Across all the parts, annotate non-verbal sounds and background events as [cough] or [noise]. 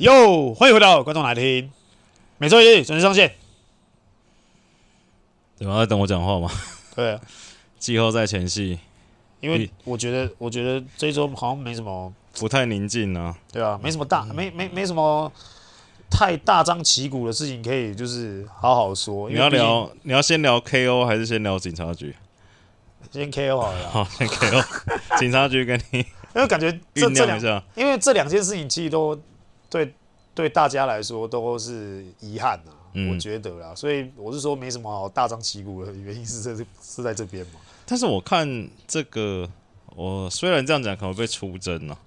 哟，欢迎回到观众来听，每周一日准时上线。对吗？在等我讲话吗？对啊，季后赛前夕，因为我觉得，我觉得这一周好像没什么，不太宁静啊。对啊，没什么大，没没没什么太大张旗鼓的事情可以就是好好说。你要聊，你要先聊 KO 还是先聊警察局？先 KO 好了。好，先 KO。[laughs] 警察局跟你，因为感觉这这两，因为这两件事情其实都。对，对大家来说都是遗憾呐、啊嗯，我觉得啦，所以我是说没什么好大张旗鼓的原因是这是是在这边嘛。但是我看这个，我虽然这样讲可能会被出征啊，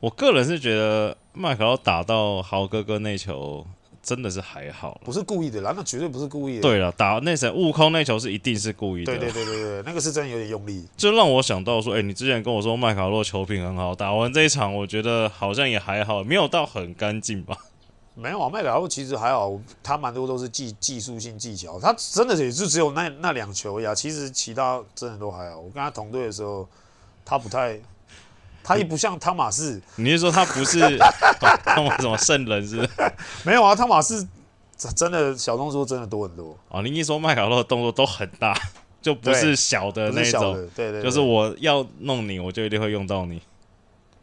我个人是觉得麦克要打到豪哥哥那球。真的是还好，不是故意的啦，那绝对不是故意的。对了，打那谁悟空那球是一定是故意的。对对对对对，那个是真的有点用力。就让我想到说，哎、欸，你之前跟我说麦卡洛球品很好，打完这一场，我觉得好像也还好，没有到很干净吧？没有啊，麦卡洛其实还好，他蛮多都是技技术性技巧，他真的也就只有那那两球呀，其实其他真的都还好。我跟他同队的时候，他不太。他也不像汤马士，你是说他不是 [laughs] 汤马什么圣人是不是？没有啊，汤马士真的小动作真的多很多哦。你一说麦卡洛的动作都很大，就不是小的那种，对对，对，就是我要弄你，我就一定会用到你。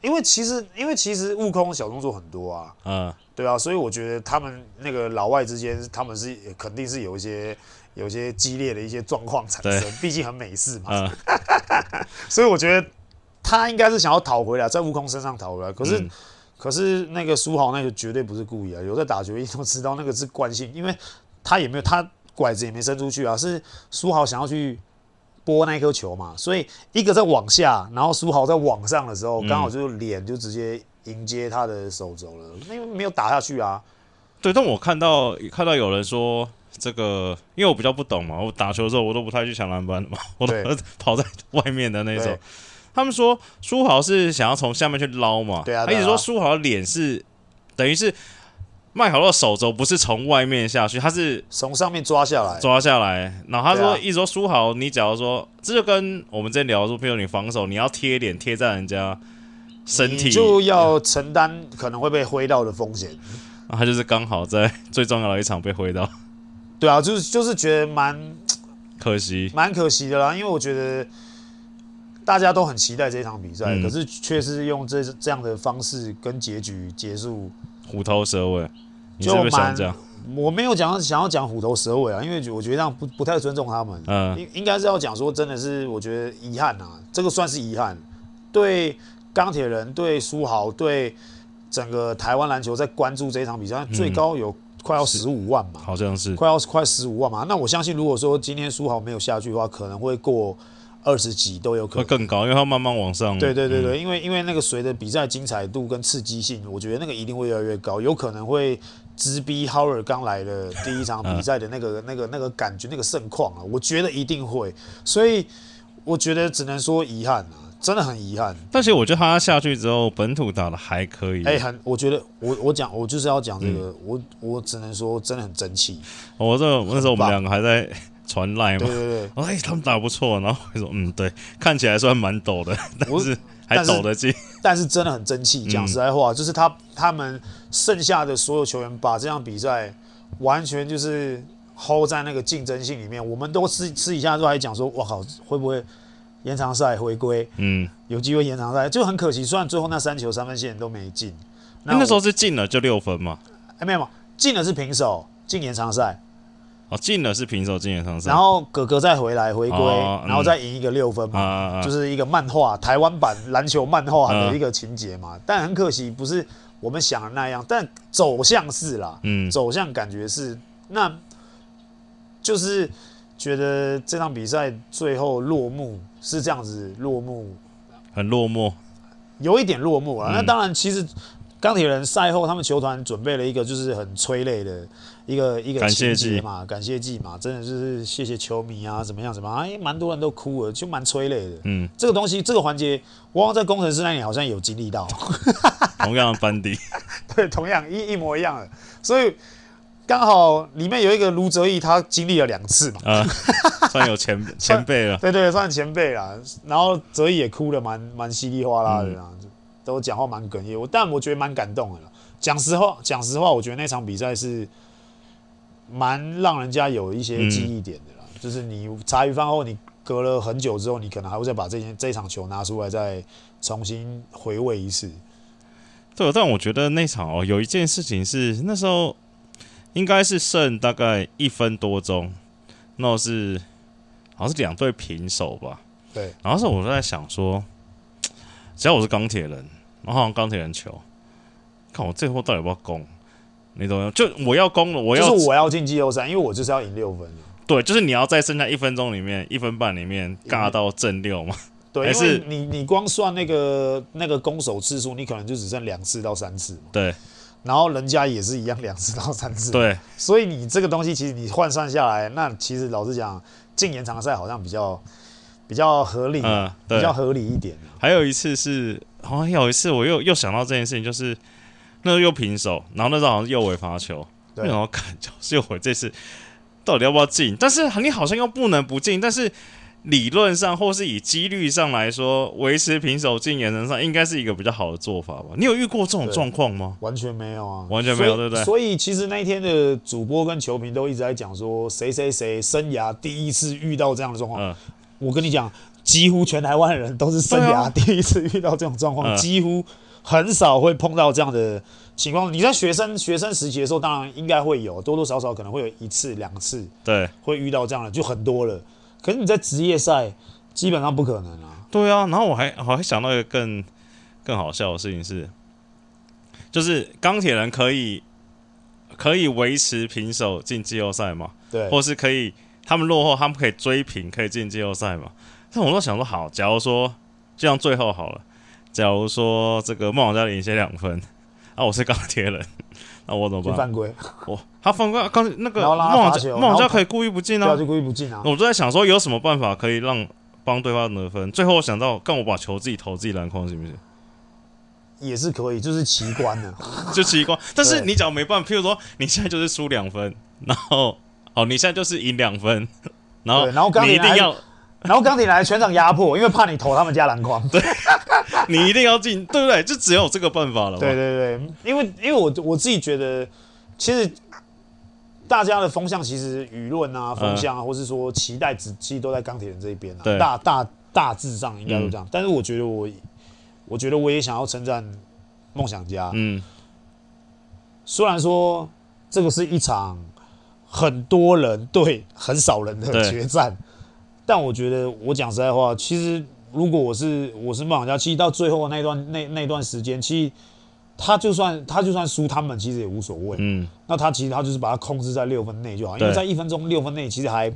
因为其实，因为其实悟空小动作很多啊，嗯，对啊，所以我觉得他们那个老外之间，他们是肯定是有一些有一些激烈的一些状况产生，毕竟很美式嘛，嗯、[laughs] 所以我觉得。他应该是想要讨回来，在悟空身上讨回来。可是，嗯、可是那个苏豪那个绝对不是故意啊！有在打球一都知道那个是惯性，因为他也没有他拐子也没伸出去啊，是苏豪想要去拨那颗球嘛。所以一个在往下，然后苏豪在往上的时候，刚好就脸就直接迎接他的手肘了，因为没有打下去啊。对，但我看到看到有人说这个，因为我比较不懂嘛，我打球的时候我都不太去抢篮板的嘛，我都跑在外面的那种。他们说书豪是想要从下面去捞嘛？对啊，他一直说书豪的脸是等于是麦考洛手肘不是从外面下去，他是从上面抓下来，抓下来。然后他说，一直说书豪，你假如说这就跟我们之前聊说，譬如你防守，你要贴脸贴在人家身体，就要承担可能会被挥到的风险。[laughs] 他就是刚好在 [laughs] 最重要的一场被挥到。对啊，就是就是觉得蛮可惜，蛮可惜的啦，因为我觉得。大家都很期待这场比赛，嗯，可是却是用这这样的方式跟结局结束，虎头蛇尾。就蛮，我没有讲想要讲虎头蛇尾啊，因为我觉得这样不不太尊重他们。嗯，应应该是要讲说，真的是我觉得遗憾啊，这个算是遗憾。对钢铁人、对书豪、对整个台湾篮球在关注这一场比赛，最高有快要十五万嘛，好像是快要快十五万嘛。那我相信，如果说今天书豪没有下去的话，可能会过。二十几都有可能会更高，因为它慢慢往上。对对对对，嗯、因为因为那个随着比赛精彩度跟刺激性，我觉得那个一定会越来越高，有可能会直逼 Howard 刚来的第一场比赛的那个、嗯、那个那个感觉那个盛况啊，我觉得一定会，所以我觉得只能说遗憾啊，真的很遗憾。但是我觉得他下去之后，本土打的还可以。哎、欸，很，我觉得我我讲我就是要讲这个，嗯、我我只能说真的很争气。我这那时候我们两个还在。传赖嘛？对对对，哎，他们打不错，然后会说，嗯，对，看起来算蛮抖的，但是还抖得进，但是真的很争气。讲实在话，就是他他们剩下的所有球员把这场比赛完全就是 hold 在那个竞争性里面。我们都私私底下都还讲说，我靠，会不会延长赛回归？嗯，有机会延长赛就很可惜。虽然最后那三球三分线都没进，那那时候是进了就六分嘛？哎，没有嘛，进了是平手，进延长赛。哦，进了是平手，进延长赛，然后哥哥再回来回归，哦，然后再赢一个六分嘛，啊，就是一个漫画台湾版篮球漫画的一个情节嘛，啊。但很可惜，不是我们想的那样，但走向是啦，嗯，走向感觉是，那就是觉得这场比赛最后落幕是这样子落幕，很落寞，有一点落幕啊，嗯。那当然，其实钢铁人赛后他们球团准备了一个就是很催泪的。一个一个情节嘛，感谢祭嘛，真的就是谢谢球迷啊，怎么样怎么样，哎，蛮多人都哭了，就蛮催泪的。嗯，这个东西这个环节，我忘在工程师那里好像有经历到，同样的班底，[laughs] 对，同样一一模一样的，所以刚好里面有一个卢哲义，他经历了两次嘛，呃、算有前 [laughs] 前辈了，对，对对，算前辈了。然后哲义也哭的蛮蛮稀里哗啦的，嗯、都讲话蛮哽咽，我但我觉得蛮感动的了。讲实话，讲实话，我觉得那场比赛是蛮让人家有一些记忆点的啦。嗯、就是你茶余饭后，你隔了很久之后，你可能还会再把这件这一场球拿出来，再重新回味一次。对，但我觉得那场哦，有一件事情是那时候应该是剩大概一分多钟，那是好像是两队平手吧。对，然后是我就在想说，只要我是钢铁人，然后好像钢铁人球。看我最后到底要不要攻？你懂吗？就我要攻了，我要就是我要进季后赛，因为我就是要赢六分。对，就是你要在剩下一分钟里面、一分半里面尬到正六嘛。对，还是你你光算那个那个攻守次数，你可能就只剩两次到三次嘛。对，然后人家也是一样两次到三次。对，所以你这个东西其实你换算下来，那其实老实讲，进延长赛好像比较比较合理，嗯，比较合理一点。还有一次是，好像有一次我又又想到这件事情，就是。那时候又平手，然后那时候好像是右尾发球，对然后看就是右尾这次到底要不要进？但是你好像又不能不进，但是理论上或是以几率上来说，维持平手进延长赛应该是一个比较好的做法吧？你有遇过这种状况吗？完全没有啊，完全没有，对不对？所以其实那一天的主播跟球评都一直在讲说，谁谁谁生涯第一次遇到这样的状况。嗯、我跟你讲，几乎全台湾人都是生涯第一次遇到这种状况，啊、几乎。很少会碰到这样的情况。你在学生学生时期的时候，当然应该会有，多多少少可能会有一次两次，对，会遇到这样的就很多了。可是你在职业赛基本上不可能啊。对啊，然后我还我还想到一个更更好笑的事情是，就是钢铁人可以可以维持平手进季后赛嘛？对，或是可以他们落后，他们可以追平，可以进季后赛嘛？但我都想说，好，假如说就像最后好了。假如说这个梦想家领先两分，啊，我是钢铁人，[laughs] 那我怎么办？犯规，我他犯规，刚那个梦想梦想家可以故意不进啊，就故意不进啊。我就在想说，有什么办法可以让帮对方得分？最后我想到，干我把球自己投自己篮筐行不行？也是可以，就是奇观的，[laughs] 就奇观。但是你只要没办法，譬如说你现在就是输两分，然后哦，你现在就是赢两分，然后然后你一定要。然后钢铁来全场压迫，因为怕你投他们家篮筐。对，你一定要进，对不对？就只有这个办法了。对对对，因为因为我我自己觉得，其实大家的风向，其实舆论啊、风向啊，或是说期待值，其实都在钢铁人这一边啊。对大大大致上应该都这样。嗯、但是我觉得我，我觉得我也想要称赞梦想家。嗯。虽然说这个是一场很多人对很少人的决战。[laughs] 但我觉得，我讲实在话，其实如果我是我是梦想家，其实到最后那段那那段时间，其实他就算他就算输，他们其实也无所谓。嗯，那他其实他就是把它控制在六分内就好，因为在一分钟六分内，其实还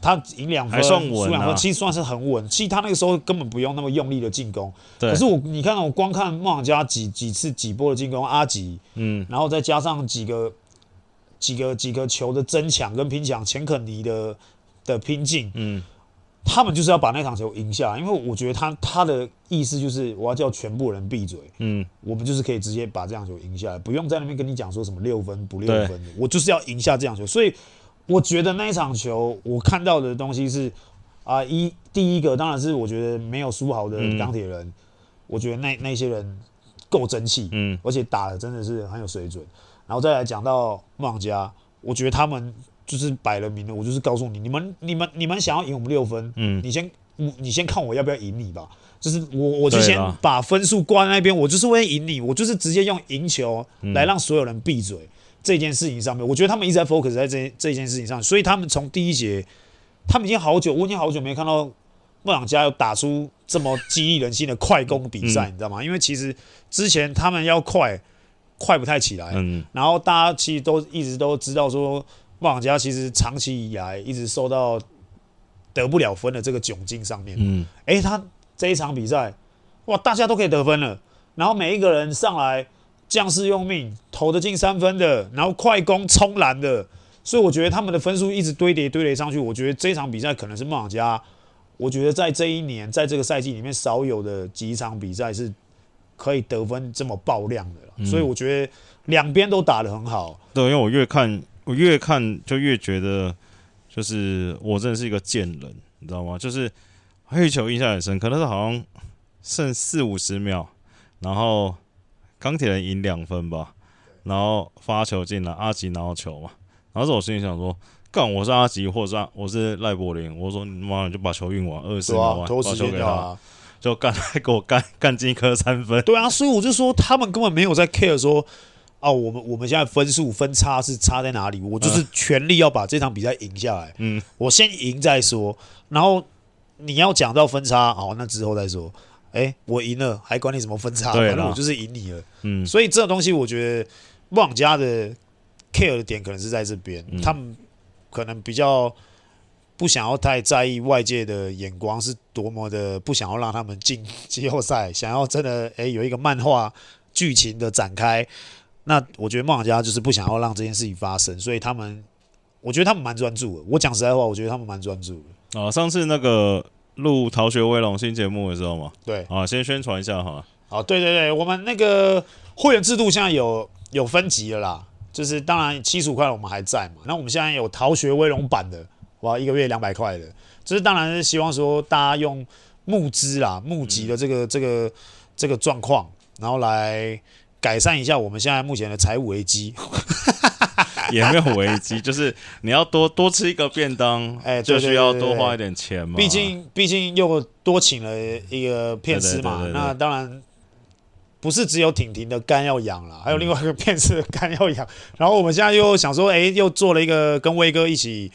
他赢两分，输两分，其实算是很稳。其实他那个时候根本不用那么用力的进攻。对。可是我你看，我光看梦想家几几次几波的进攻，阿吉，嗯，然后再加上几个几个几个球的争抢跟拼抢，钱肯尼的。的拼劲，嗯，他们就是要把那场球赢下来，因为我觉得他他的意思就是我要叫全部人闭嘴，嗯，我们就是可以直接把这场球赢下来，不用在那边跟你讲说什么六分不六分的，我就是要赢下这场球。所以我觉得那一场球我看到的东西是啊，一第一个当然是我觉得没有输好的钢铁人，嗯、我觉得那那些人够争气，嗯，而且打的真的是很有水准。然后再来讲到梦想家，我觉得他们。就是摆了明了，我就是告诉你，你们、你们、你们想要赢我们六分，嗯，你先，你先看我要不要赢你吧。就是我，我就先把分数挂在那边，我就是会赢你，我就是直接用赢球来让所有人闭嘴。嗯、这件事情上面，我觉得他们一直在 focus 在这这件事情上，所以他们从第一节，他们已经好久，我已经好久没看到梦想家有打出这么激励人心的快攻比赛，嗯、你知道吗？因为其实之前他们要快，快不太起来，嗯，然后大家其实都一直都知道说。梦想家其实长期以来一直受到得不了分的这个窘境上面。嗯，哎，他这一场比赛，哇，大家都可以得分了，然后每一个人上来将士用命，投得进三分的，然后快攻冲篮的，所以我觉得他们的分数一直堆叠堆叠上去。我觉得这一场比赛可能是梦想家，我觉得在这一年在这个赛季里面少有的几场比赛是可以得分这么爆量的。嗯，所以我觉得两边都打得很好。对，因为我越看。我越看就越觉得，就是我真的是一个贱人，你知道吗？就是黑球印象很深，可能是好像剩四五十秒，然后钢铁人赢两分吧，然后发球进来，阿吉拿到球嘛，然后是我心里想说，干我是阿吉，或者是我是赖柏林，我说你妈你就把球运完，二十四秒完，把球给他，就干还给我干干进一颗三分，对啊，所以我就说他们根本没有在 care 说。啊，我们我们现在分数分差是差在哪里？我就是全力要把这场比赛赢下来。嗯，我先赢再说。然后你要讲到分差，好，那之后再说。哎，我赢了，还管你什么分差？反正我就是赢你了。嗯，所以这种东西，我觉得梦想家的 care 的点可能是在这边，嗯、他们可能比较不想要太在意外界的眼光是多么的，不想要让他们进 [laughs] 季后赛，想要真的诶有一个漫画剧情的展开。那我觉得梦想家就是不想要让这件事情发生，所以他们，我觉得他们蛮专注的。我讲实在话，我觉得他们蛮专注的。啊，上次那个录《逃学威龙》新节目的时候嘛，对，啊，先宣传一下哈。啊，对对对，我们那个 [laughs] 会员制度现在有有分级了啦，就是当然七十五块我们还在嘛，那我们现在有《逃学威龙》版的，哇，一个月两百块的，这是当然是希望说大家用募资啦、募集的这个、嗯、这个这个状况，然后来。改善一下我们现在目前的财务危机，[laughs] 也没有危机，就是你要多多吃一个便当，哎，就需要多花一点钱嘛。毕竟，毕竟又多请了一个片师嘛，那当然不是只有婷婷的肝要养了，还有另外一个片师的肝要养。然后我们现在又想说，哎，又做了一个跟威哥一起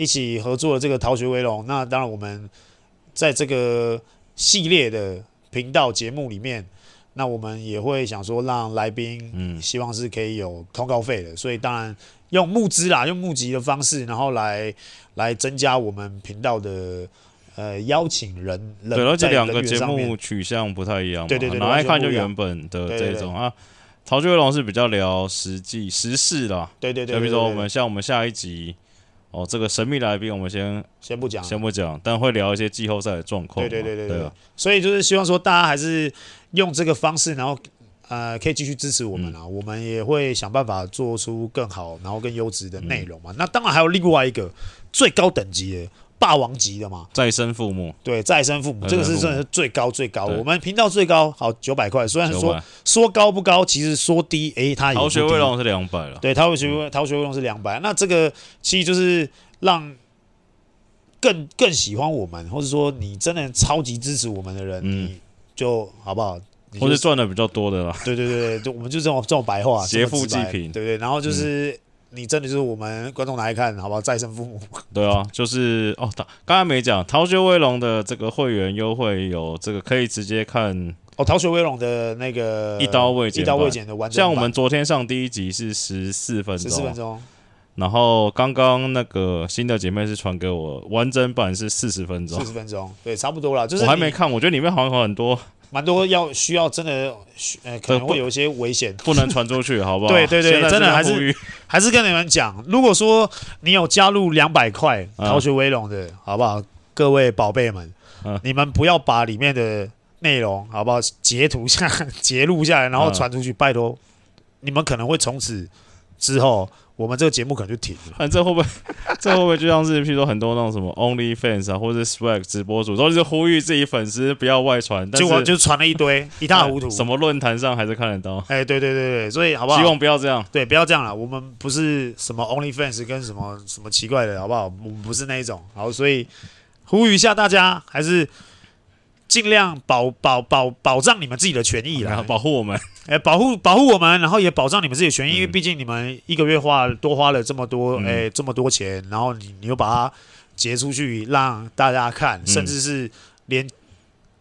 一起合作的这个《逃学威龙》，那当然我们在这个系列的频道节目里面。那我们也会想说，让来宾，嗯，希望是可以有通告费的，所以当然用募资啦，用募集的方式，然后来来增加我们频道的呃邀请人。对，而且两个节目取向不太一样，对对对，拿来看就原本的这种啊。逃学威龙是比较聊实际时事啦，对对对，就比如说我们像我们下一集。哦，这个神秘来宾我们先先不讲，先不讲，但会聊一些季后赛的状况。对对对对对，所以就是希望说大家还是用这个方式，然后呃可以继续支持我们啊，嗯、我们也会想办法做出更好，然后更优质的内容嘛。嗯、那当然还有另外一个最高等级的。霸王级的嘛，再生父母，对，再生父母，这个是真的是最高最高。我们频道最高好九百块，虽然说说高不高，其实说低，哎，它逃学威龙是两百了，对，逃学逃学威龙是两百。那这个其实就是让更更喜欢我们，或者说你真的超级支持我们的人，你就好不好？或者赚的比较多的啦。对对对对，就我们就这种这种白话，劫富济贫，对对。然后就是。你真的就是我们观众来看，好不好？再生父母。对啊，就是哦，刚才没讲《逃学威龙》的这个会员优惠有这个可以直接看哦，《逃学威龙》的那个一刀未剪，一刀未剪的完整。像我们昨天上第一集是十四分钟，十四分钟。然后刚刚那个新的姐妹是传给我完整版是四十分钟，四十分钟，对，差不多了。就是我还没看，我觉得里面好像有很多。蛮多要需要真的，呃，可能会有一些危险，不能传出去，好不好？对 [laughs] 对对，真的还是 [laughs] 还是跟你们讲，如果说你有加入两百块逃学威龙的，好不好？各位宝贝们，你们不要把里面的内容，好不好？截图下 [laughs] 截录下来，然后传出去，拜托，你们可能会从此之后。我们这个节目可能就停了。反正会不会？[laughs] 这会不会就像是，譬如说很多那种什么 OnlyFans 啊，或者是 Swag 直播主，都是呼吁自己粉丝不要外传，结果就传了一堆，[laughs] 一塌糊涂。什么论坛上还是看得到？哎，对对对对，所以好不好？希望不要这样。对，不要这样了。我们不是什么 OnlyFans 跟什么什么奇怪的，好不好？我们不是那一种。好，所以呼吁一下大家，还是。尽量保保保保障你们自己的权益啦，[laughs] 保护我们，哎，保护保护我们，然后也保障你们自己的权益，嗯、因为毕竟你们一个月花多花了这么多，哎、嗯，这么多钱，然后你你又把它截出去让大家看，甚至是连、嗯、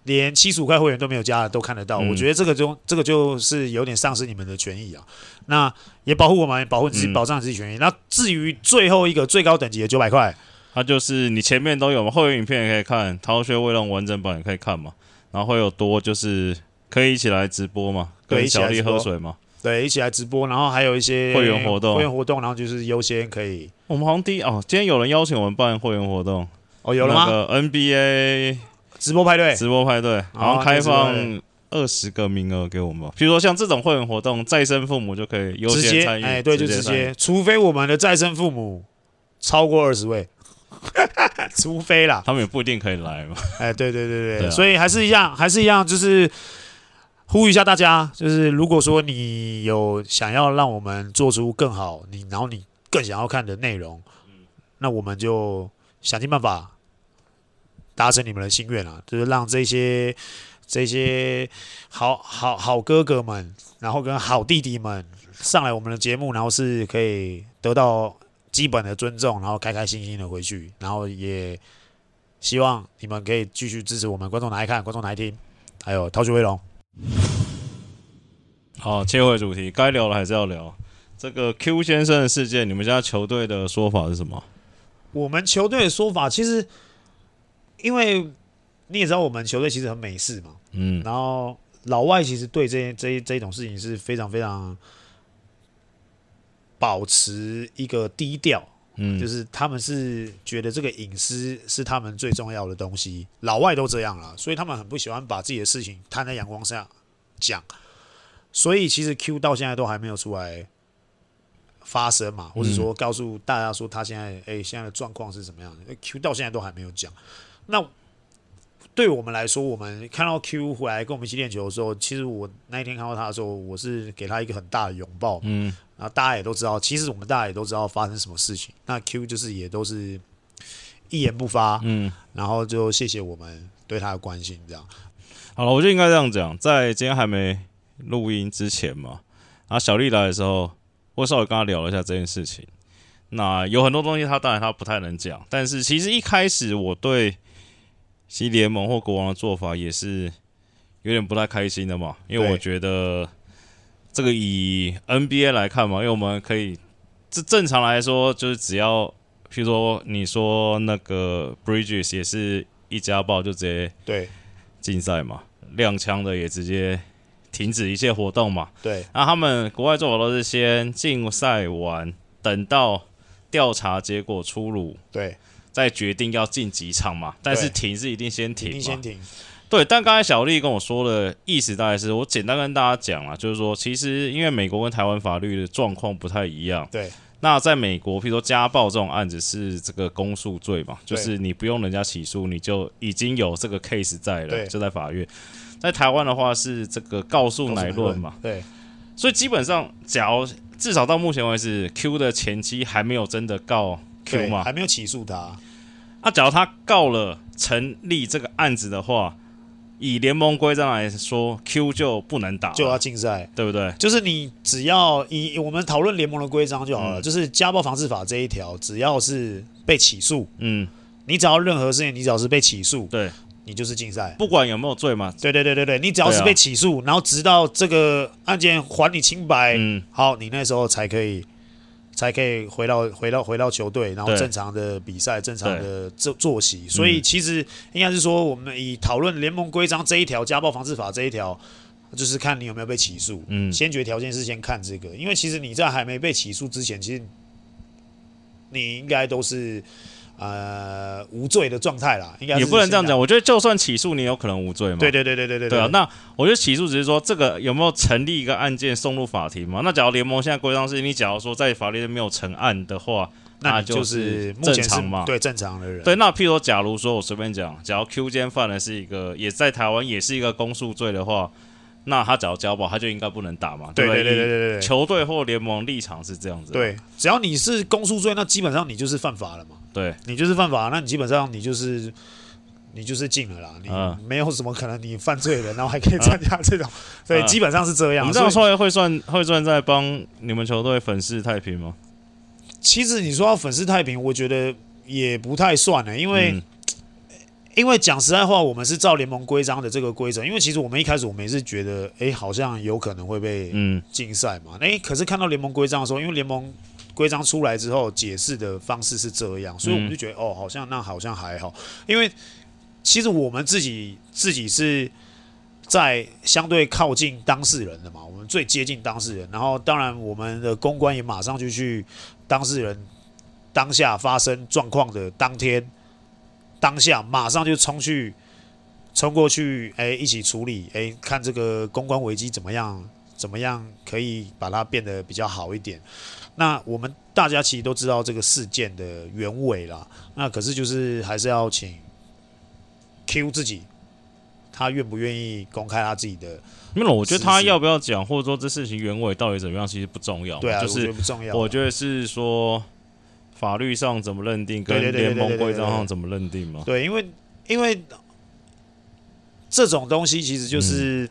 连七十五块会员都没有加的都看得到，嗯、我觉得这个就这个就是有点丧失你们的权益啊。那也保护我们，保护自己，保障自己权益。嗯、那至于最后一个最高等级的九百块。它就是你前面都有嘛，后援影片也可以看，《逃学威龙》完整版也可以看嘛，然后会有多就是可以一起来直播嘛，对，跟小丽喝水嘛，对，一起来直播，然后还有一些会员活动，会员活动，然后就是优先可以。我们好像第一哦，今天有人邀请我们办会员活动。哦，有了吗？那个 NBA 直播派对，直播派对，然后开放二十个名额给我们，比如说像这种会员活动，再生父母就可以优先参与，哎，对，就直接，除非我们的再生父母超过二十位。[laughs] 除非啦，他们也不一定可以来嘛。哎，对对对对，对啊、所以还是一样，还是一样，就是呼吁一下大家，就是如果说你有想要让我们做出更好，你然后你更想要看的内容，那我们就想尽办法达成你们的心愿啊，就是让这些这些好好好哥哥们，然后跟好弟弟们上来我们的节目，然后是可以得到基本的尊重，然后开开心心的回去，然后也希望你们可以继续支持我们，观众来看，观众来听，还有逃学威龙。好，切回主题，该聊的还是要聊。这个 Q 先生的事件，你们家球队的说法是什么？我们球队的说法，其实因为你也知道，我们球队其实很美式嘛，嗯，然后老外其实对这些这这一种事情是非常非常保持一个低调，嗯，就是他们是觉得这个隐私是他们最重要的东西，老外都这样了，所以他们很不喜欢把自己的事情摊在阳光下讲。所以其实 Q 到现在都还没有出来发声嘛，或者说告诉大家说他现在哎、欸、现在的状况是怎么样的？Q 到现在都还没有讲。那对我们来说，我们看到 Q 回来跟我们一起练球的时候，其实我那一天看到他的时候，我是给他一个很大的拥抱。嗯，然后大家也都知道，其实我们大家也都知道发生什么事情。那 Q 就是也都是一言不发。嗯，然后就谢谢我们对他的关心，这样。好了，我就应该这样讲，在今天还没。录音之前嘛，然后小丽来的时候，我稍微跟他聊了一下这件事情。那有很多东西，他当然他不太能讲，但是其实一开始我对西联盟或国王的做法也是有点不太开心的嘛，因为我觉得这个以 NBA 来看嘛，因为我们可以这正常来说就是只要，譬如说你说那个 Bridges 也是一家暴就直接对禁赛嘛，踉枪的也直接。停止一切活动嘛？对。那他们国外做法都是先禁赛完，等到调查结果出炉，对，再决定要进几场嘛。但是停是一定先停嘛。一定先停。对。但刚才小丽跟我说的意思大概是我简单跟大家讲啊，就是说，其实因为美国跟台湾法律的状况不太一样。对。那在美国，譬如说家暴这种案子是这个公诉罪嘛，就是你不用人家起诉，你就已经有这个 case 在了，就在法院。在台湾的话是这个告诉乃论嘛，对，所以基本上，假如至少到目前为止，Q 的前妻还没有真的告 Q 嘛，还没有起诉他。那、啊、假如他告了成立这个案子的话，以联盟规章来说，Q 就不能打，就要禁赛，对不对？就是你只要以我们讨论联盟的规章就好了，嗯、就是家暴防治法这一条，只要是被起诉，嗯，你只要任何事情，你只要是被起诉，对。你就是禁赛，不管有没有罪嘛。对对对对对，你只要是被起诉，啊、然后直到这个案件还你清白，嗯，好，你那时候才可以，才可以回到回到回到球队，然后正常的比赛，正常的作作息。所以其实应该是说，我们以讨论联盟规章这一条家暴防治法这一条，就是看你有没有被起诉。嗯，先决条件是先看这个，因为其实你在还没被起诉之前，其实你应该都是。呃，无罪的状态啦，应该也不能这样讲。我觉得就算起诉，你有可能无罪嘛？对对对对对对。对啊，那我觉得起诉只是说这个有没有成立一个案件送入法庭嘛？那假如联盟现在规章是，你假如说在法律没有成案的话，那就是正常嘛？对，正常的人。对，那譬如说，假如说我随便讲，假如 Q 间犯的是一个，也在台湾也是一个公诉罪的话。那他只要交保，他就应该不能打嘛？对对对对对对。球队或联盟立场是这样子。对，只要你是公诉罪，那基本上你就是犯法了嘛。对，你就是犯法，那你基本上你就是你就是进了啦。你没有什么可能你犯罪了，然后还可以参加这种。对，基本上是这样。你这样说会算会算在帮你们球队粉饰太平吗？其实你说要粉饰太平，我觉得也不太算呢，因为。因为讲实在话，我们是照联盟规章的这个规则。因为其实我们一开始我们也是觉得，哎，好像有可能会被禁赛嘛。哎，可是看到联盟规章的时候，因为联盟规章出来之后解释的方式是这样，所以我们就觉得，哦，好像那好像还好。因为其实我们自己自己是在相对靠近当事人的嘛，我们最接近当事人。然后当然我们的公关也马上就去当事人当下发生状况的当天。当下马上就冲去，冲过去，哎，一起处理，哎，看这个公关危机怎么样，怎么样可以把它变得比较好一点。那我们大家其实都知道这个事件的原委啦，那可是就是还是要请 Q 自己，他愿不愿意公开他自己的？没有，我觉得他要不要讲，或者说这事情原委到底怎么样，其实不重要。对啊，就是不重要。我觉得是说法律上怎么认定，跟联盟规章上怎么认定嘛。对，因为因为这种东西其实就是。嗯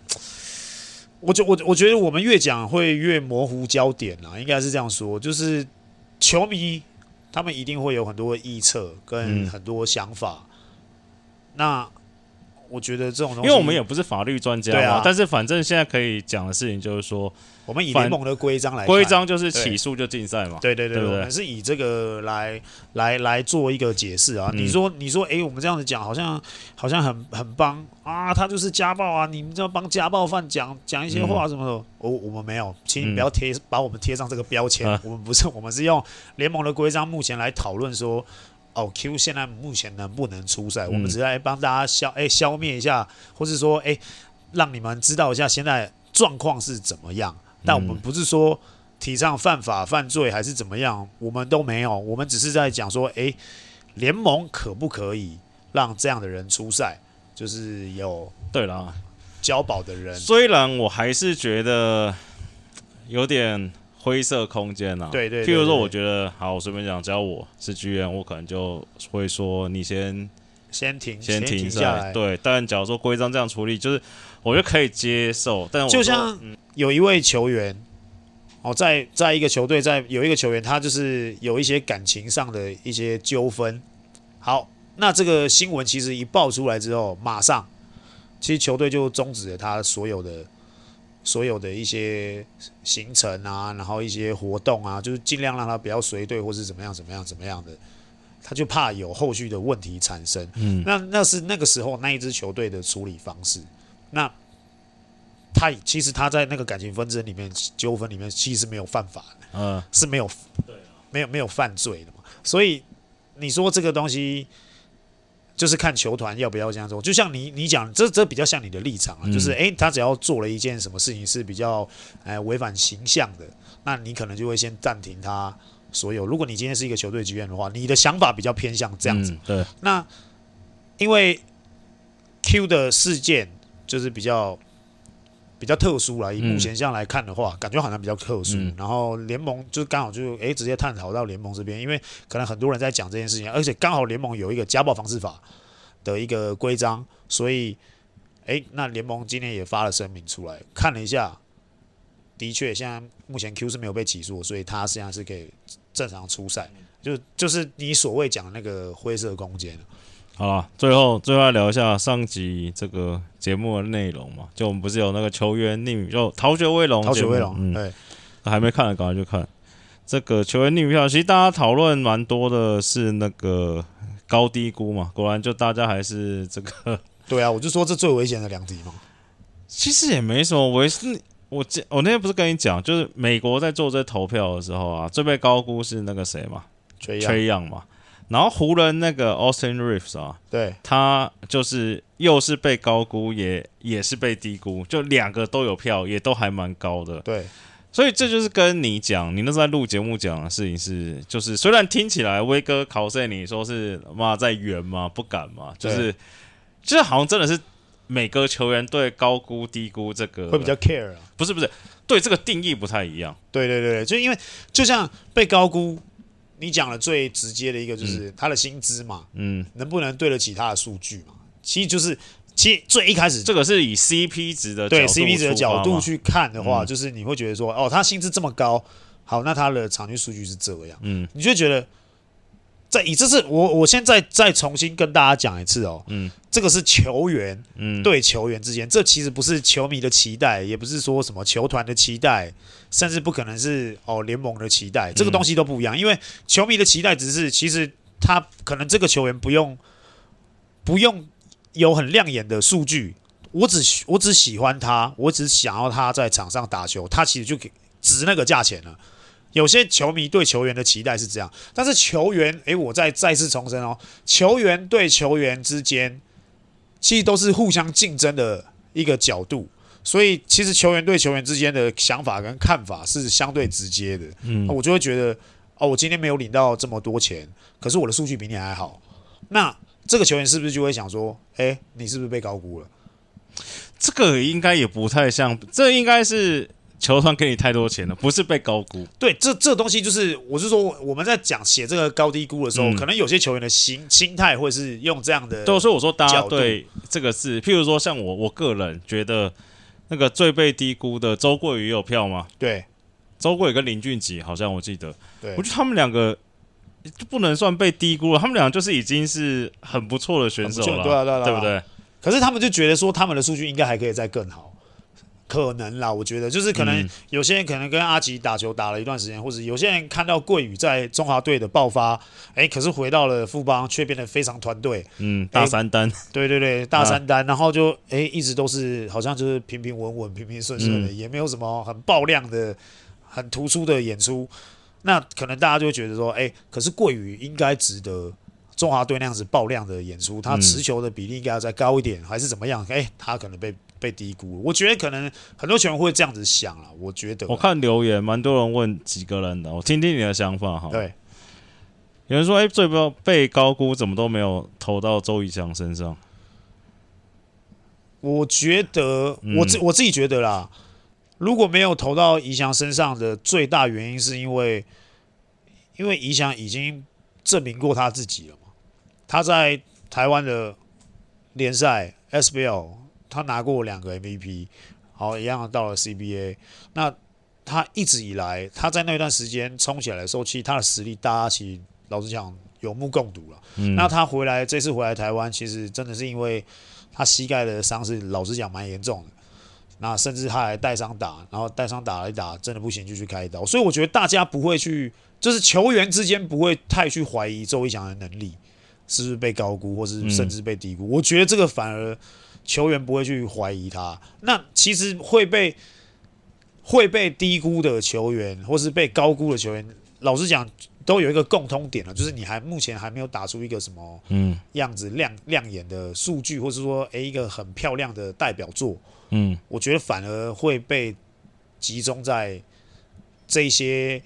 我觉我我觉得我们越讲会越模糊焦点啦，应该是这样说，就是球迷他们一定会有很多臆测跟很多想法，嗯、那。我觉得这种东西，因为我们也不是法律专家嘛，啊、但是反正现在可以讲的事情就是说，我们以联盟的规章来，规章就是起诉就禁赛嘛。对对对，对，对，我们是以这个来来来做一个解释啊。嗯、你说你说，哎、欸，我们这样子讲好像好像很很帮啊，他就是家暴啊，你们就要帮家暴犯讲讲一些话什么的。我、嗯、我们没有，请你不要贴、嗯、把我们贴上这个标签。啊、我们不是，我们是用联盟的规章目前来讨论说。哦，Q 现在目前能不能出赛？嗯、我们只是来帮大家消哎、欸、消灭一下，或是说哎、欸、让你们知道一下现在状况是怎么样。但我们不是说提倡犯法犯罪还是怎么样，我们都没有。我们只是在讲说，哎、欸，联盟可不可以让这样的人出赛？就是有对了，交保的人。虽然我还是觉得有点。灰色空间啊，对对，对，譬如说，我觉得好，我随便讲，只要我是 GM，我可能就会说，你先先停，先停下来。对，但假如说规章这样处理，就是我觉得可以接受。但就像有一位球员，哦，在在一个球队，在有一个球员，他就是有一些感情上的一些纠纷。好，那这个新闻其实一爆出来之后，马上其实球队就终止了他所有的。所有的一些行程啊，然后一些活动啊，就是尽量让他不要随队，或是怎么样怎么样怎么样的，他就怕有后续的问题产生。嗯，那那是那个时候那一支球队的处理方式。那他其实他在那个感情纷争里面、纠纷里面，其实没有犯法的，嗯，是没有，对，没有没有犯罪的嘛。所以你说这个东西。就是看球团要不要这样做，就像你你讲，这这比较像你的立场啊，嗯、就是诶、欸，他只要做了一件什么事情是比较哎违反形象的，那你可能就会先暂停他所有。如果你今天是一个球队剧院的话，你的想法比较偏向这样子。嗯、对。那因为 Q 的事件就是比较比较特殊啦，以目前这样来看的话，嗯、感觉好像比较特殊。嗯、然后联盟就刚好就诶、欸、直接探讨到联盟这边，因为可能很多人在讲这件事情，而且刚好联盟有一个家暴防治法的一个规章，所以诶、欸，那联盟今天也发了声明出来，看了一下，的确现在目前 Q 是没有被起诉，所以他现在是可以正常出赛，就就是你所谓讲的那个灰色空间。好了，最后最后来聊一下上集这个节目的内容嘛。就我们不是有那个球员匿名，就逃学威龙，逃学威龙，嗯，对，还没看的赶快去看。这个球员匿名票，其实大家讨论蛮多的，是那个高低估嘛。果然，就大家还是这个。[laughs] 对啊，我就说这最危险的两题嘛。其实也没什么危险，我我那天不是跟你讲，就是美国在做这投票的时候啊，最被高估是那个谁嘛，崔杨嘛。然后湖人那个 Austin Reeves 啊，对，他就是又是被高估，也也是被低估，就两个都有票，也都还蛮高的。对，所以这就是跟你讲，你那时候在录节目讲的事情是，就是虽然听起来威哥考赛你说是妈在圆嘛？不敢嘛，就是对就是好像真的是每个球员对高估低估这个会比较 care 啊，不是不是，对这个定义不太一样。对对对，就因为就像被高估。你讲的最直接的一个就是他的薪资嘛，嗯，能不能对得起他的数据嘛？其实就是，其实最一开始这个是以 CP 值的对 CP 值的角度去看的话，就是你会觉得说，哦，他薪资这么高，好，那他的场均数据是这样，嗯，你就觉得。在以这次我我现在再重新跟大家讲一次哦，嗯，这个是球员，嗯，对球员之间，这其实不是球迷的期待，也不是说什么球团的期待，甚至不可能是哦联盟的期待，这个东西都不一样，因为球迷的期待只是其实他可能这个球员不用不用有很亮眼的数据，我只我只喜欢他，我只想要他在场上打球，他其实就给值那个价钱了。有些球迷对球员的期待是这样，但是球员，诶，我再再次重申哦，球员对球员之间，其实都是互相竞争的一个角度，所以其实球员对球员之间的想法跟看法是相对直接的。嗯，我就会觉得，哦，我今天没有领到这么多钱，可是我的数据比你还好，那这个球员是不是就会想说，诶，你是不是被高估了？这个应该也不太像，这应该是球团给你太多钱了，不是被高估。对，这这东西就是，我是说我们在讲写这个高低估的时候，嗯、可能有些球员的心心态会是用这样的。对，所以我说大家对这个是，譬如说像我，我个人觉得那个最被低估的周桂宇有票吗？对，周桂宇跟林俊杰好像我记得，对，我觉得他们两个。就不能算被低估了，他们俩就是已经是很不错的选手了，对啊，对啊，对不对？可是他们就觉得说他们的数据应该还可以再更好，可能啦，我觉得就是可能有些人可能跟阿吉打球打了一段时间，或者有些人看到桂宇在中华队的爆发，哎、欸，可是回到了富邦却变得非常团队，嗯，大三单、欸，对对对，大三单，啊、[laughs] 然后就哎、欸、一直都是好像就是平平稳稳、平平顺顺的，嗯、也没有什么很爆亮的、很突出的演出。那可能大家就会觉得说，哎、欸，可是桂宇应该值得中华队那样子爆量的演出，他持球的比例应该要再高一点，还是怎么样？哎、欸，他可能被被低估。我觉得可能很多球员会这样子想了。我觉得，我看留言蛮多人问几个人的，我听听你的想法哈。对，有人说，哎、欸，最不被高估，怎么都没有投到周仪翔身上？我觉得，我自我自己觉得啦。如果没有投到仪翔身上的最大原因，是因为，因为仪翔已经证明过他自己了嘛。他在台湾的联赛 SBL，他拿过两个 MVP，好，一样到了 CBA。那他一直以来，他在那段时间冲起来的时候，其实他的实力，大家其实老实讲有目共睹了。嗯。那他回来这次回来台湾，其实真的是因为他膝盖的伤是老实讲蛮严重的。那甚至他还带伤打，然后带伤打了一打，真的不行就去开刀。所以我觉得大家不会去，就是球员之间不会太去怀疑周一翔的能力是不是被高估，或是甚至被低估。嗯、我觉得这个反而球员不会去怀疑他。那其实会被会被低估的球员，或是被高估的球员，老实讲都有一个共通点了，就是你还目前还没有打出一个什么嗯样子亮亮眼的数据，或是说诶、欸、一个很漂亮的代表作。嗯，我觉得反而会被集中在这些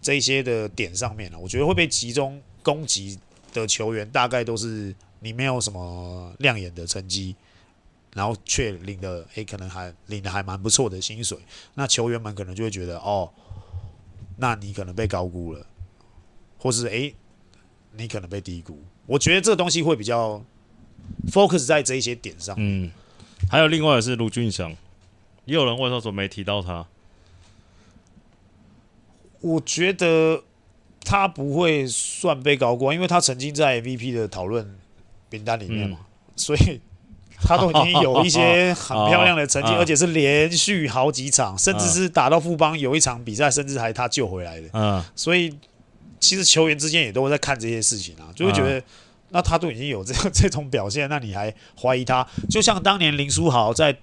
这些的点上面了。我觉得会被集中攻击的球员，大概都是你没有什么亮眼的成绩，然后却领的诶，可能还领的还蛮不错的薪水。那球员们可能就会觉得，哦，那你可能被高估了，或是诶，你可能被低估。我觉得这个东西会比较 focus 在这一些点上。嗯。还有另外的是卢俊祥，也有人问说怎么没提到他？我觉得他不会算被高估，因为他曾经在 MVP 的讨论名单里面嘛，嗯、所以他都已经有一些 [laughs] 很漂亮的成绩，而且是连续好几场，甚至是打到富邦有一场比赛，甚至还他救回来的。嗯，所以其实球员之间也都会在看这些事情啊，就会觉得。那他都已经有这 [laughs] 这种表现，那你还怀疑他？就像当年林书豪在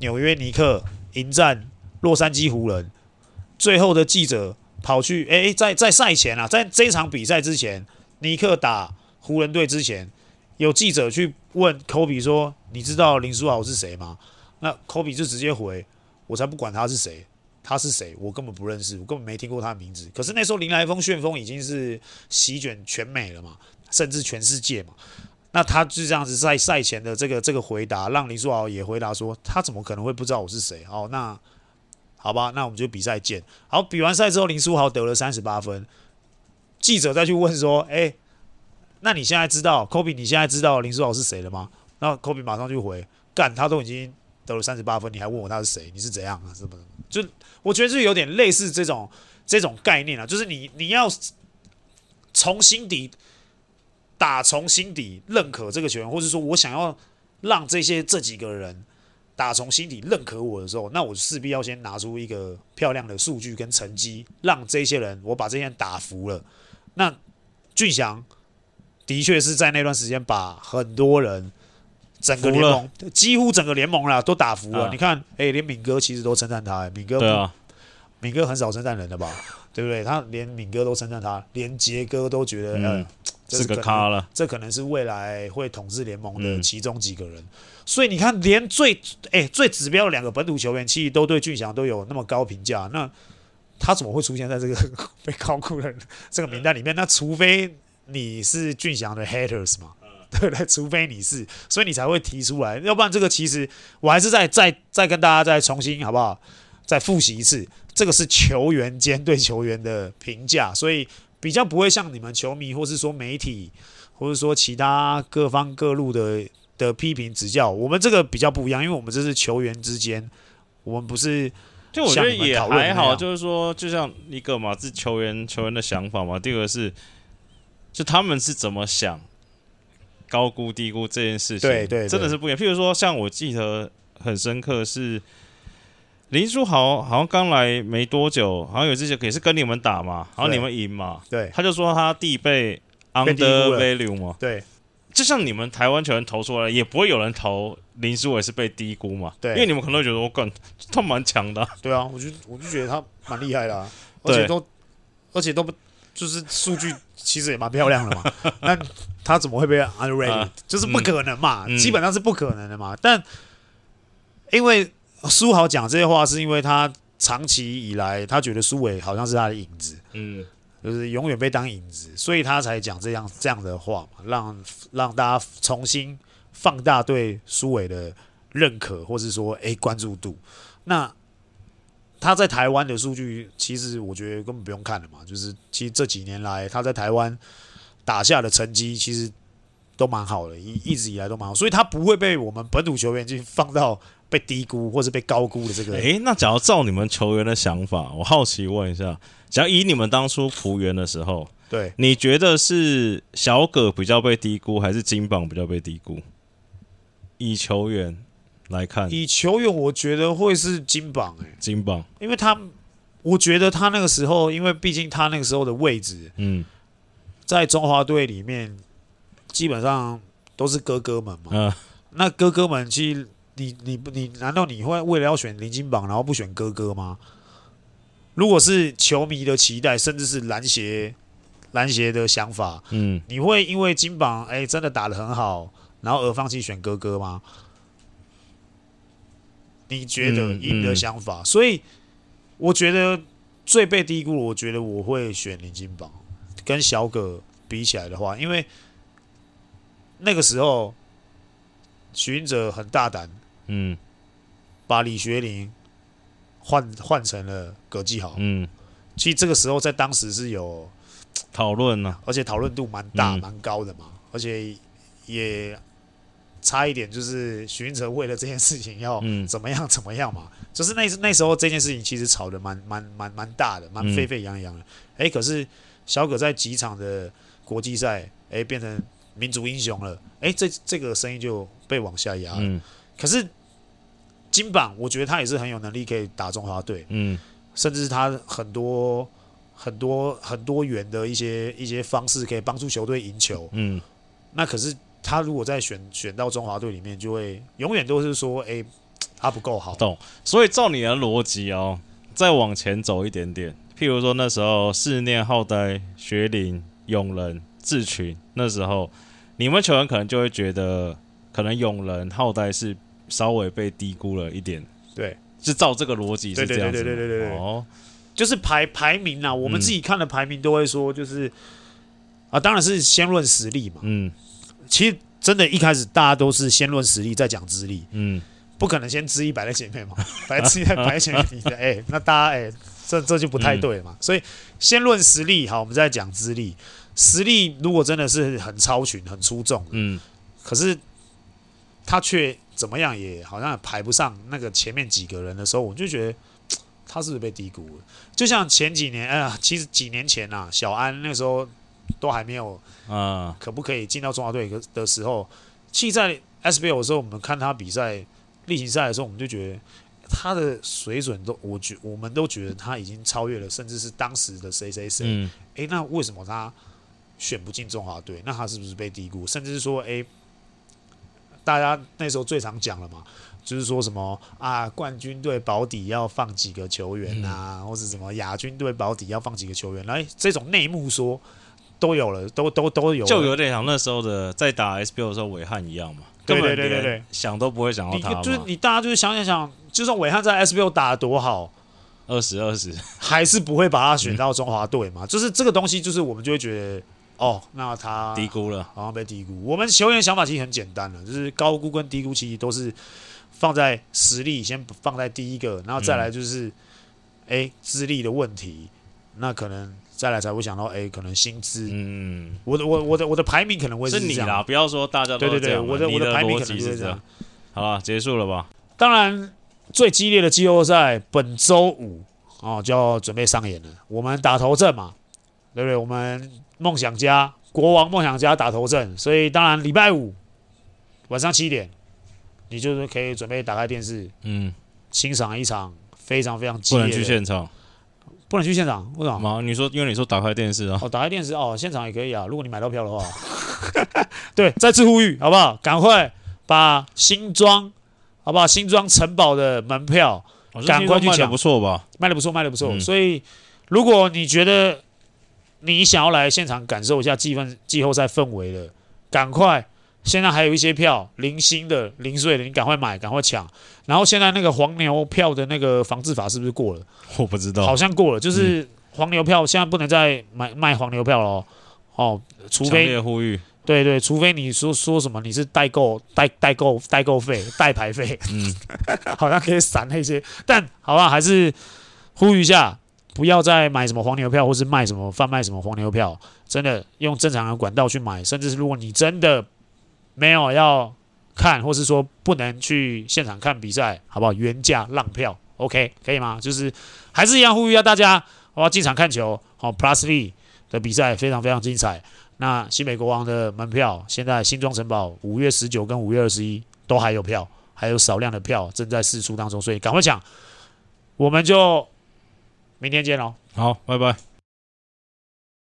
纽约尼克迎战洛杉矶湖人，最后的记者跑去，哎、在在赛前啊，在这场比赛之前，尼克打湖人队之前，有记者去问科比说：“你知道林书豪是谁吗？”那科比就直接回：“我才不管他是谁，他是谁，我根本不认识，我根本没听过他的名字。”可是那时候林来峰旋风已经是席卷全美了嘛。甚至全世界嘛，那他就这样子在赛前的这个这个回答，让林书豪也回答说，他怎么可能会不知道我是谁？哦，那好吧，那我们就比赛见。好，比完赛之后，林书豪得了三十八分。记者再去问说，哎、那你现在知道科比？你现在知道林书豪是谁了吗？那科比马上就回，干，他都已经得了三十八分，你还问我他是谁？你是怎样啊？是不是？就我觉得是有点类似这种这种概念啊，就是你你要从心底。打从心底认可这个球员，或者说我想要让这些这几个人打从心底认可我的时候，那我势必要先拿出一个漂亮的数据跟成绩，让这些人我把这些人打服了。那俊祥的确是在那段时间把很多人整个联盟几乎整个联盟啦都打服了。啊、你看，哎、欸，连敏哥其实都称赞他、欸，敏哥，对啊，敏哥很少称赞人的吧？对不对？他连敏哥都称赞他，连杰哥都觉得，嗯。呃这是个咖了，这可能是未来会统治联盟的其中几个人，嗯、所以你看，连最哎、欸、最指标的两个本土球员，其实都对俊翔都有那么高评价，那他怎么会出现在这个 [laughs] 被高估的这个名单里面？那除非你是俊翔的 haters 嘛，对不对？除非你是，所以你才会提出来，要不然这个其实我还是再再再跟大家再重新好不好？再复习一次，这个是球员间对球员的评价，所以比较不会像你们球迷或是说媒体，或者说其他各方各路的的批评指教，我们这个比较不一样，因为我们这是球员之间，我们不是。就我觉得也还好，就是说，就像一个嘛，是球员球员的想法嘛。第二个是，就他们是怎么想，高估低估这件事情，对对，真的是不一样。譬如说，像我记得很深刻是林书豪，好像刚来没多久，好像有这些也是跟你们打嘛，然后你们赢嘛，对，他就说他弟被 under value 嘛，对。就像你们台湾球员投出来，也不会有人投林书伟是被低估嘛？对，因为你们可能会觉得我干他蛮强的。对啊，我就我就觉得他蛮厉害的，啊，而且都而且都不就是数据其实也蛮漂亮的嘛。[laughs] 那他怎么会被 underrated？、啊、就是不可能嘛，嗯、基本上是不可能的嘛。嗯、但因为书豪讲这些话，是因为他长期以来他觉得书伟好像是他的影子。嗯。就是永远被当影子，所以他才讲这样这样的话嘛，让让大家重新放大对苏伟的认可，或是说诶、关注度。那他在台湾的数据，其实我觉得根本不用看了嘛。就是其实这几年来他在台湾打下的成绩，其实都蛮好的，一一直以来都蛮好，所以他不会被我们本土球员去放到被低估或是被高估的这个。诶、欸，那假如照你们球员的想法，我好奇问一下。假如以你们当初服员的时候，对，你觉得是小葛比较被低估，还是金榜比较被低估？以球员来看，以球员，我觉得会是金榜诶、欸，金榜，因为他，我觉得他那个时候，因为毕竟他那个时候的位置，嗯，在中华队里面，基本上都是哥哥们嘛，嗯，那哥哥们，其实你你你，难道你会为了要选林金榜，然后不选哥哥吗？如果是球迷的期待，甚至是篮协篮协的想法，嗯，你会因为金榜哎、欸、真的打得很好，然后而放弃选哥哥吗？你觉得以你的想法，嗯嗯、所以我觉得最被低估，我觉得我会选林金榜，跟小葛比起来的话，因为那个时候许云哲很大胆，嗯，把李学林。换换成了葛继豪，嗯，其实这个时候在当时是有讨论呢，而且讨论度蛮大、蛮、嗯、高的嘛，而且也差一点就是许云哲为了这件事情要怎么样怎么样嘛，嗯、就是那那时候这件事情其实吵得蛮蛮蛮蛮大的，蛮沸沸扬扬的。哎、可是小葛在几场的国际赛，哎、欸，变成民族英雄了，哎、欸，这这个声音就被往下压了。嗯、可是。金榜，我觉得他也是很有能力可以打中华队，嗯，甚至是他很多很多很多元的一些一些方式可以帮助球队赢球，嗯，那可是他如果在选选到中华队里面，就会永远都是说，哎、欸，他不够好，懂？所以照你的逻辑哦，再往前走一点点，譬如说那时候四念浩呆、学林、永仁、智群，那时候你们球员可能就会觉得，可能永仁、浩呆是。稍微被低估了一点，对，是照这个逻辑是这样子，对对对对对对对，哦，就是排排名啊，我们自己看的排名都会说，就是、嗯、啊，当然是先论实力嘛，嗯，其实真的，一开始大家都是先论实力，再讲资历，嗯，不可能先资历摆在前面嘛，摆资历在摆在前面，你的 [laughs] 哎，那大家哎、欸，这这就不太对嘛，嗯、所以先论实力，好，我们再讲资历，实力如果真的是很超群、很出众，嗯，可是他却。怎么样也好像排不上那个前面几个人的时候，我就觉得他是不是被低估了？就像前几年，哎呀，其实几年前呐、啊，小安那时候都还没有啊，可不可以进到中华队的时候，其实在 SBL 的时候，我们看他比赛例行赛的时候，我们就觉得他的水准都，我觉我们都觉得他已经超越了，甚至是当时的谁谁谁。嗯，哎，那为什么他选不进中华队？那他是不是被低估？甚至是说，哎。大家那时候最常讲了嘛，就是说什么啊，冠军队保底要放几个球员啊，嗯、或者什么亚军队保底要放几个球员，来这种内幕说都有了，都都都有，就有点像那时候的在打 SBL 的时候韦翰一样嘛，对对对对对，想都不会想到他，就是你大家就是想想想，就算韦翰在 SBL 打得多好，二十二十，还是不会把他选到中华队嘛，嗯、就是这个东西，就是我们就会觉得哦，那他低估了，好像被低估。我们球员想法其实很简单了，就是高估跟低估其实都是放在实力先放在第一个，然后再来就是哎资历的问题，那可能再来才会想到哎可能薪资。嗯，我的我我的我的排名可能会是，是你啦，不要说大家都对对对，我的我的排名可能是这样。好了，结束了吧？当然，最激烈的季后赛本周五哦就要准备上演了。我们打头阵嘛，对不对？我们梦想家国王梦想家打头阵，所以当然礼拜五晚上七点，你就是可以准备打开电视，嗯，欣赏一场非常非常激烈的。不能去现场，不能去现场，为什么？你说，因为你说打开电视啊。哦，打开电视哦，现场也可以啊，如果你买到票的话。[laughs] 对，再次呼吁，好不好？赶快把新庄。好不好？新庄城堡的门票，赶快去抢！不错吧？卖的不错，卖的不错。嗯、所以，如果你觉得你想要来现场感受一下季氛季后赛氛围的，赶快！现在还有一些票零星的、零碎的，你赶快买，赶快抢。然后现在那个黄牛票的那个防治法是不是过了？我不知道，好像过了。就是黄牛票现在不能再买卖黄牛票了哦，除非呼吁。对对，除非你说说什么你是代购代代购代购费 [laughs] 代牌费，嗯，[laughs] 好像可以散那些，但好吧，还是呼吁一下，不要再买什么黄牛票，或是卖什么贩卖什么黄牛票，真的用正常的管道去买，甚至是如果你真的没有要看，或是说不能去现场看比赛，好不好？原价让票，OK，可以吗？就是还是一样呼吁一下大家，我要进场看球，好，Plus V 的比赛非常非常精彩。那新北国王的门票，现在新庄城堡五月十九跟五月二十一都还有票，还有少量的票正在试出当中，所以赶快抢，我们就明天见喽。好，拜拜。